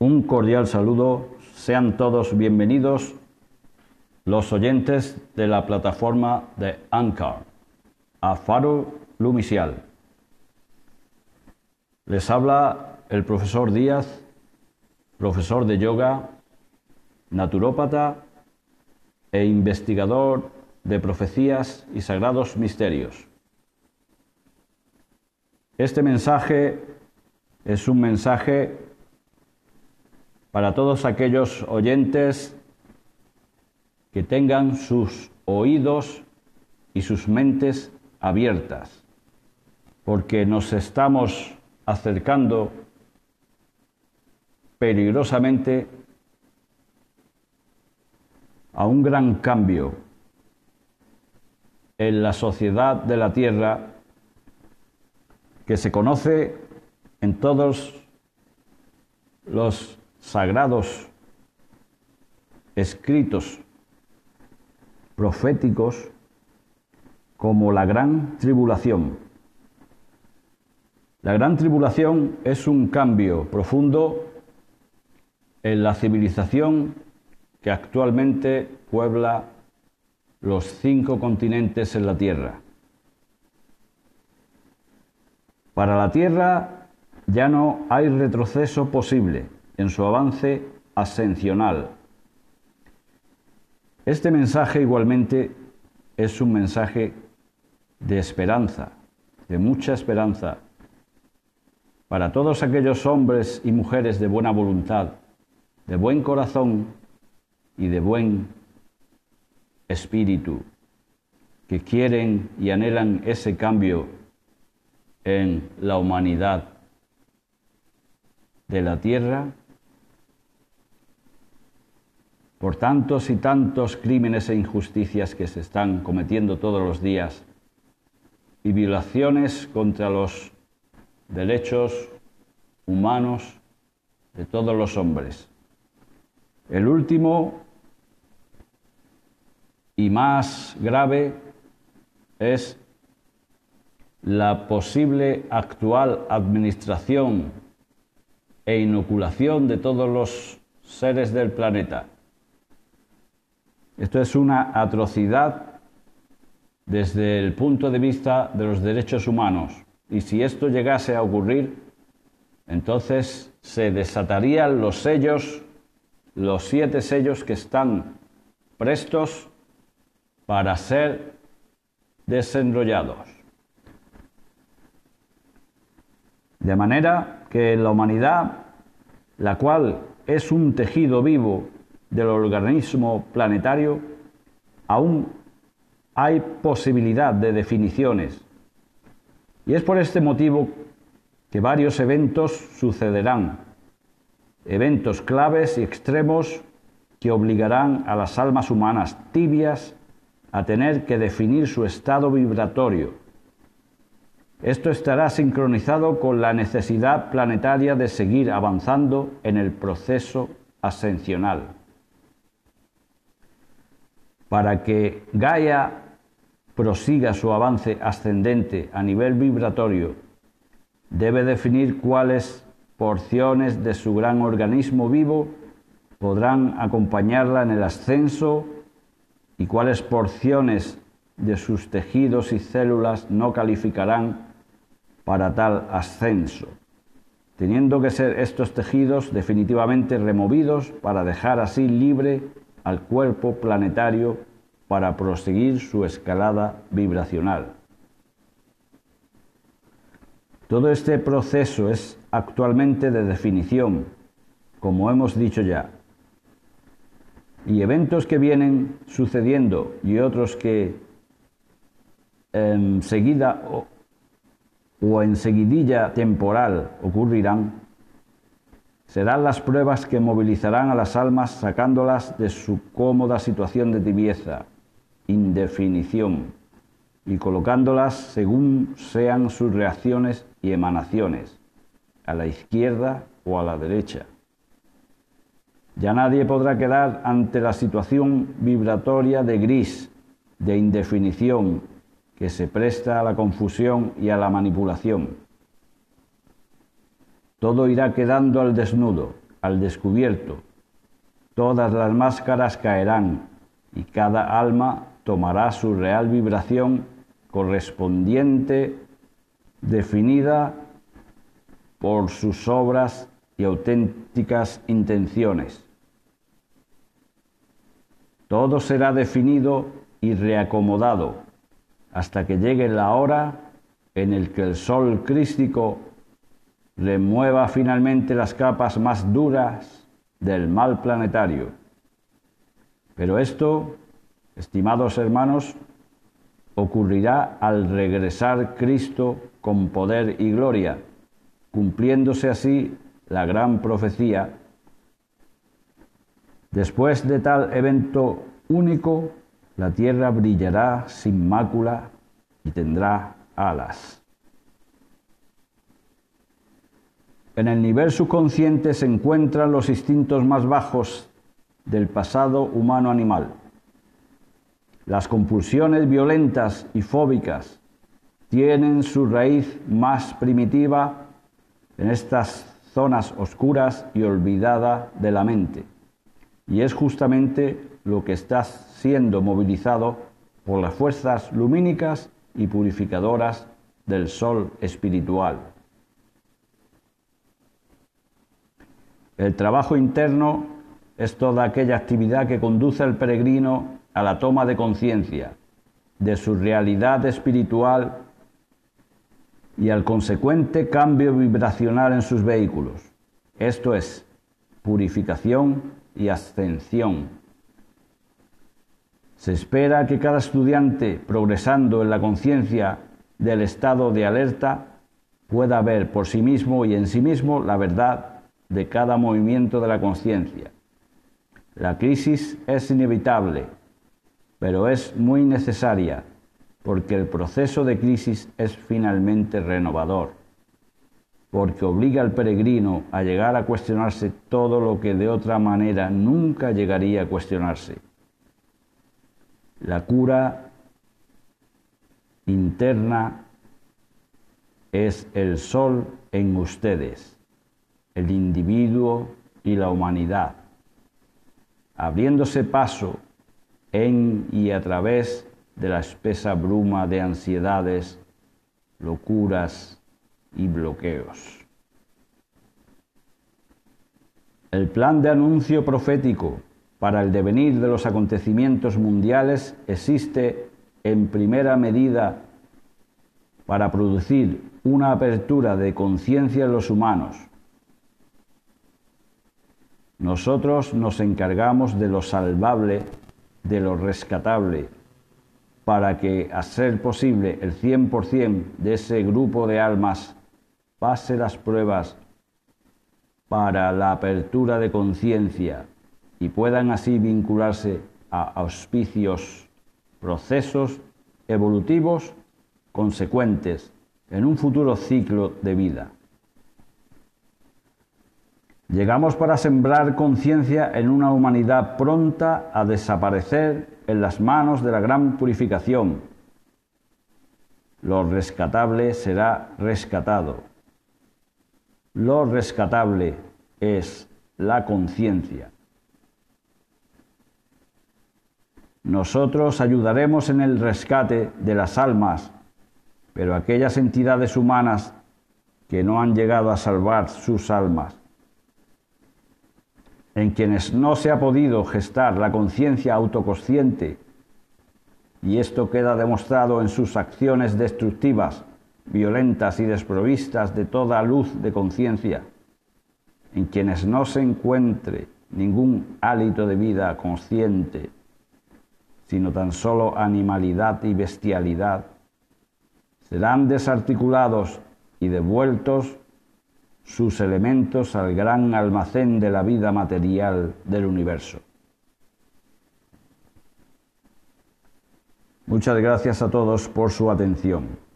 Un cordial saludo, sean todos bienvenidos los oyentes de la plataforma de Anchor, a Faro Lumicial. Les habla el profesor Díaz, profesor de yoga, naturópata e investigador de profecías y sagrados misterios. Este mensaje es un mensaje para todos aquellos oyentes que tengan sus oídos y sus mentes abiertas, porque nos estamos acercando peligrosamente a un gran cambio en la sociedad de la Tierra que se conoce en todos los sagrados escritos proféticos como la gran tribulación. La gran tribulación es un cambio profundo en la civilización que actualmente puebla los cinco continentes en la Tierra. Para la Tierra ya no hay retroceso posible en su avance ascensional. Este mensaje igualmente es un mensaje de esperanza, de mucha esperanza, para todos aquellos hombres y mujeres de buena voluntad, de buen corazón y de buen espíritu, que quieren y anhelan ese cambio en la humanidad de la tierra por tantos y tantos crímenes e injusticias que se están cometiendo todos los días y violaciones contra los derechos humanos de todos los hombres. El último y más grave es la posible actual administración e inoculación de todos los seres del planeta. Esto es una atrocidad desde el punto de vista de los derechos humanos. Y si esto llegase a ocurrir, entonces se desatarían los sellos, los siete sellos que están prestos para ser desenrollados. De manera que la humanidad, la cual es un tejido vivo del organismo planetario, aún hay posibilidad de definiciones. Y es por este motivo que varios eventos sucederán, eventos claves y extremos que obligarán a las almas humanas tibias a tener que definir su estado vibratorio. Esto estará sincronizado con la necesidad planetaria de seguir avanzando en el proceso ascensional. Para que Gaia prosiga su avance ascendente a nivel vibratorio, debe definir cuáles porciones de su gran organismo vivo podrán acompañarla en el ascenso y cuáles porciones de sus tejidos y células no calificarán para tal ascenso, teniendo que ser estos tejidos definitivamente removidos para dejar así libre al cuerpo planetario para proseguir su escalada vibracional. Todo este proceso es actualmente de definición, como hemos dicho ya, y eventos que vienen sucediendo y otros que enseguida o, o en seguidilla temporal ocurrirán, serán las pruebas que movilizarán a las almas sacándolas de su cómoda situación de tibieza, indefinición, y colocándolas según sean sus reacciones y emanaciones, a la izquierda o a la derecha. Ya nadie podrá quedar ante la situación vibratoria de gris, de indefinición, que se presta a la confusión y a la manipulación. Todo irá quedando al desnudo, al descubierto. Todas las máscaras caerán y cada alma tomará su real vibración correspondiente, definida por sus obras y auténticas intenciones. Todo será definido y reacomodado hasta que llegue la hora en el que el sol crístico remueva finalmente las capas más duras del mal planetario. Pero esto, estimados hermanos, ocurrirá al regresar Cristo con poder y gloria, cumpliéndose así la gran profecía. Después de tal evento único, la tierra brillará sin mácula y tendrá alas. En el nivel subconsciente se encuentran los instintos más bajos del pasado humano animal. Las compulsiones violentas y fóbicas tienen su raíz más primitiva en estas zonas oscuras y olvidadas de la mente. Y es justamente lo que está siendo movilizado por las fuerzas lumínicas y purificadoras del sol espiritual. El trabajo interno es toda aquella actividad que conduce al peregrino a la toma de conciencia de su realidad espiritual y al consecuente cambio vibracional en sus vehículos. Esto es purificación y ascensión. Se espera que cada estudiante, progresando en la conciencia del estado de alerta, pueda ver por sí mismo y en sí mismo la verdad de cada movimiento de la conciencia. La crisis es inevitable, pero es muy necesaria porque el proceso de crisis es finalmente renovador, porque obliga al peregrino a llegar a cuestionarse todo lo que de otra manera nunca llegaría a cuestionarse. La cura interna es el sol en ustedes, el individuo y la humanidad, abriéndose paso en y a través de la espesa bruma de ansiedades, locuras y bloqueos. El plan de anuncio profético para el devenir de los acontecimientos mundiales existe en primera medida para producir una apertura de conciencia en los humanos. Nosotros nos encargamos de lo salvable, de lo rescatable, para que, a ser posible, el 100% de ese grupo de almas pase las pruebas para la apertura de conciencia y puedan así vincularse a auspicios, procesos evolutivos consecuentes en un futuro ciclo de vida. Llegamos para sembrar conciencia en una humanidad pronta a desaparecer en las manos de la gran purificación. Lo rescatable será rescatado. Lo rescatable es la conciencia. Nosotros ayudaremos en el rescate de las almas, pero aquellas entidades humanas que no han llegado a salvar sus almas, en quienes no se ha podido gestar la conciencia autoconsciente, y esto queda demostrado en sus acciones destructivas, violentas y desprovistas de toda luz de conciencia, en quienes no se encuentre ningún hálito de vida consciente, sino tan solo animalidad y bestialidad, serán desarticulados y devueltos sus elementos al gran almacén de la vida material del universo. Muchas gracias a todos por su atención.